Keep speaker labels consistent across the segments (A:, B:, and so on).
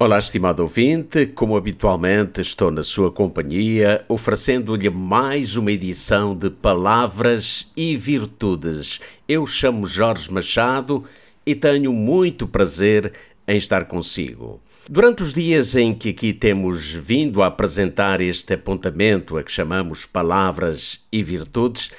A: Olá, estimado ouvinte, como habitualmente estou na sua companhia, oferecendo-lhe mais uma edição de Palavras e Virtudes. Eu chamo Jorge Machado e tenho muito prazer em estar consigo. Durante os dias em que aqui temos vindo a apresentar este apontamento a que chamamos Palavras e Virtudes,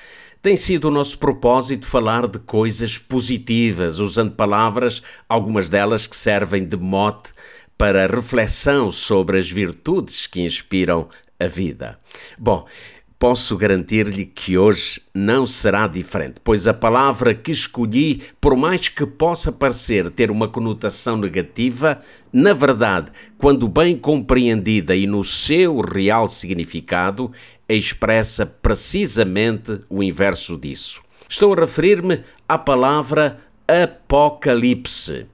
A: tem sido o nosso propósito falar de coisas positivas, usando palavras, algumas delas que servem de mote para reflexão sobre as virtudes que inspiram a vida. Bom, posso garantir-lhe que hoje não será diferente, pois a palavra que escolhi, por mais que possa parecer ter uma conotação negativa, na verdade, quando bem compreendida e no seu real significado, expressa precisamente o inverso disso. Estou a referir-me à palavra Apocalipse.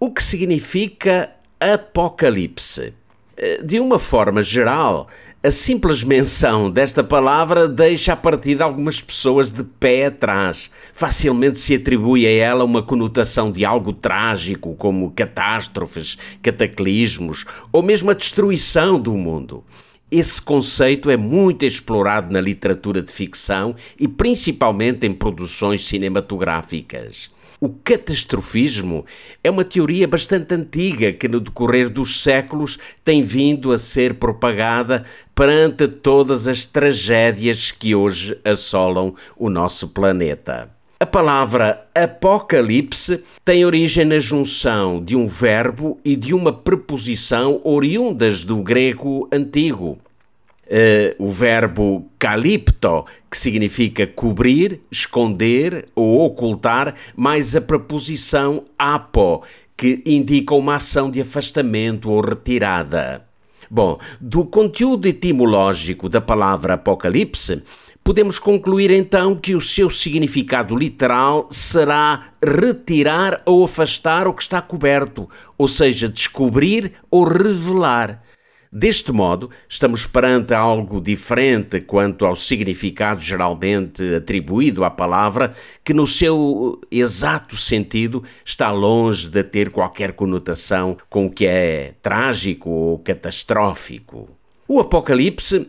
A: O que significa Apocalipse. Eh, de uma forma geral, a simples menção desta palavra deixa a partida algumas pessoas de pé atrás. Facilmente se atribui a ela uma conotação de algo trágico, como catástrofes, cataclismos ou mesmo a destruição do mundo. Esse conceito é muito explorado na literatura de ficção e principalmente em produções cinematográficas. O catastrofismo é uma teoria bastante antiga que, no decorrer dos séculos, tem vindo a ser propagada perante todas as tragédias que hoje assolam o nosso planeta. A palavra apocalipse tem origem na junção de um verbo e de uma preposição oriundas do grego antigo, Uh, o verbo calipto, que significa cobrir, esconder ou ocultar, mais a preposição apo, que indica uma ação de afastamento ou retirada. Bom, do conteúdo etimológico da palavra apocalipse, podemos concluir então que o seu significado literal será retirar ou afastar o que está coberto, ou seja, descobrir ou revelar. Deste modo, estamos perante algo diferente quanto ao significado geralmente atribuído à palavra, que no seu exato sentido está longe de ter qualquer conotação com o que é trágico ou catastrófico. O Apocalipse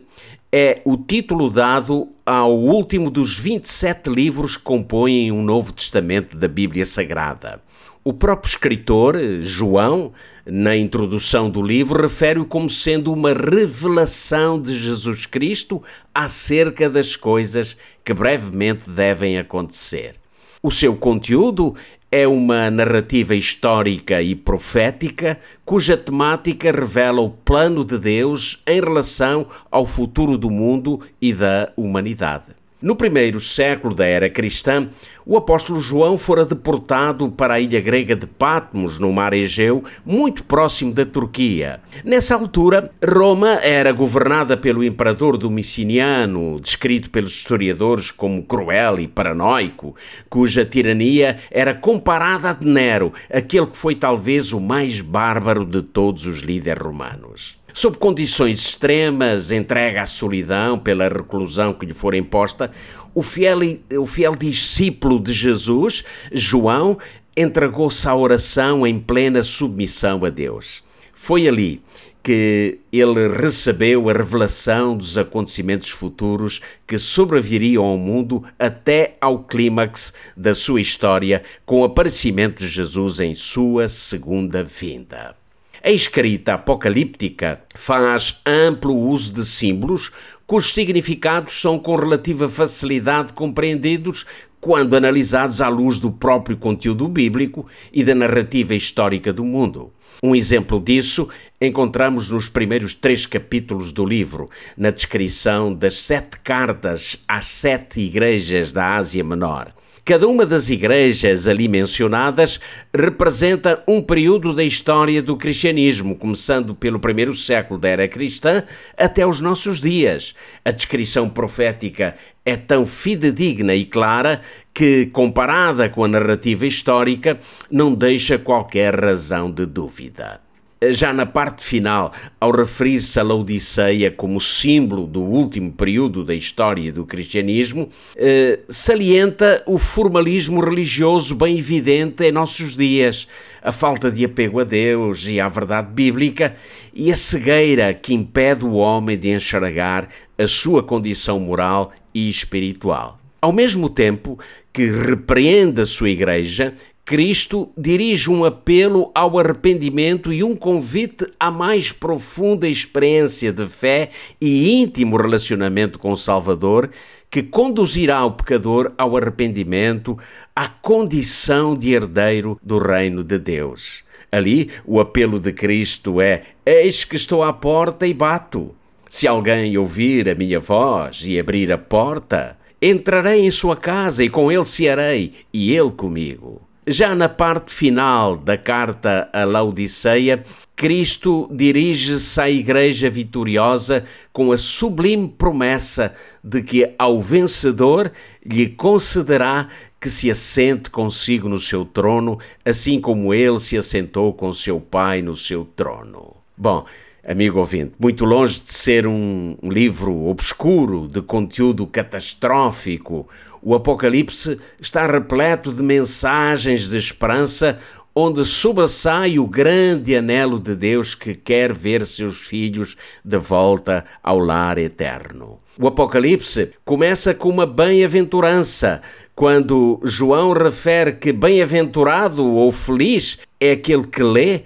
A: é o título dado ao último dos 27 livros que compõem o Novo Testamento da Bíblia Sagrada. O próprio escritor, João, na introdução do livro, refere-o como sendo uma revelação de Jesus Cristo acerca das coisas que brevemente devem acontecer. O seu conteúdo é uma narrativa histórica e profética cuja temática revela o plano de Deus em relação ao futuro do mundo e da humanidade. No primeiro século da era cristã, o apóstolo João fora deportado para a ilha grega de Patmos, no mar Egeu, muito próximo da Turquia. Nessa altura, Roma era governada pelo imperador Domiciano, descrito pelos historiadores como cruel e paranoico, cuja tirania era comparada a de Nero, aquele que foi talvez o mais bárbaro de todos os líderes romanos sob condições extremas, entregue à solidão pela reclusão que lhe for imposta, o fiel, o fiel discípulo de Jesus, João, entregou-se à oração em plena submissão a Deus. Foi ali que ele recebeu a revelação dos acontecimentos futuros que sobreviriam ao mundo até ao clímax da sua história, com o aparecimento de Jesus em sua segunda vinda. A escrita apocalíptica faz amplo uso de símbolos cujos significados são com relativa facilidade compreendidos quando analisados à luz do próprio conteúdo bíblico e da narrativa histórica do mundo. Um exemplo disso encontramos nos primeiros três capítulos do livro, na descrição das sete cartas às sete igrejas da Ásia Menor. Cada uma das igrejas ali mencionadas representa um período da história do cristianismo, começando pelo primeiro século da era cristã até os nossos dias. A descrição profética é tão fidedigna e clara que, comparada com a narrativa histórica, não deixa qualquer razão de dúvida já na parte final, ao referir-se a Laodiceia como símbolo do último período da história do cristianismo, eh, salienta o formalismo religioso bem evidente em nossos dias, a falta de apego a Deus e à verdade bíblica e a cegueira que impede o homem de enxergar a sua condição moral e espiritual. Ao mesmo tempo que repreende a sua igreja, Cristo dirige um apelo ao arrependimento e um convite à mais profunda experiência de fé e íntimo relacionamento com o Salvador, que conduzirá o pecador ao arrependimento, à condição de herdeiro do reino de Deus. Ali, o apelo de Cristo é: Eis que estou à porta e bato. Se alguém ouvir a minha voz e abrir a porta, entrarei em sua casa e com ele cearei, e ele comigo. Já na parte final da carta a Laodiceia, Cristo dirige-se à Igreja vitoriosa com a sublime promessa de que ao vencedor lhe concederá que se assente consigo no seu trono, assim como ele se assentou com seu Pai no seu trono. Bom, amigo ouvinte, muito longe de ser um livro obscuro de conteúdo catastrófico o Apocalipse está repleto de mensagens de esperança, onde sobressai o grande anelo de Deus que quer ver seus filhos de volta ao lar eterno. O Apocalipse começa com uma bem-aventurança, quando João refere que bem-aventurado ou feliz é aquele que lê,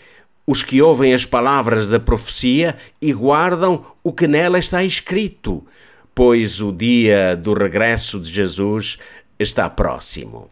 A: os que ouvem as palavras da profecia e guardam o que nela está escrito pois o dia do regresso de Jesus está próximo.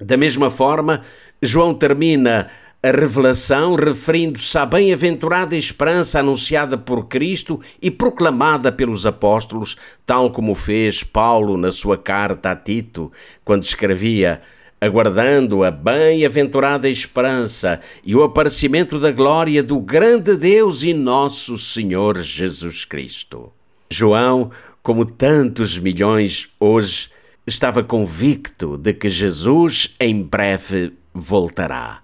A: Da mesma forma, João termina a revelação referindo-se à bem-aventurada esperança anunciada por Cristo e proclamada pelos apóstolos, tal como fez Paulo na sua carta a Tito, quando escrevia aguardando a bem-aventurada esperança e o aparecimento da glória do grande Deus e nosso Senhor Jesus Cristo. João como tantos milhões hoje, estava convicto de que Jesus em breve voltará.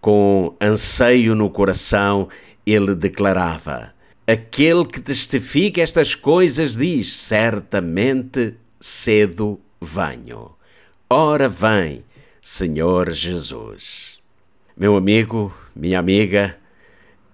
A: Com anseio no coração, ele declarava: Aquele que testifica estas coisas diz: Certamente cedo venho. Ora vem, Senhor Jesus. Meu amigo, minha amiga,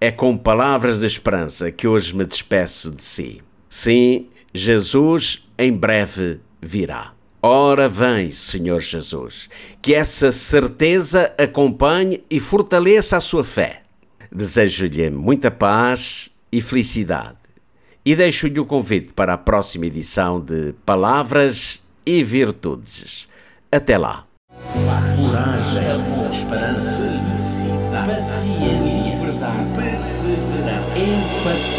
A: é com palavras de esperança que hoje me despeço de si. Sim, Jesus em breve virá. Ora vem, Senhor Jesus, que essa certeza acompanhe e fortaleça a sua fé. Desejo-lhe muita paz e felicidade. E deixo-lhe o convite para a próxima edição de Palavras e Virtudes. Até lá.
B: Coragem, esperança, paciência, empatia.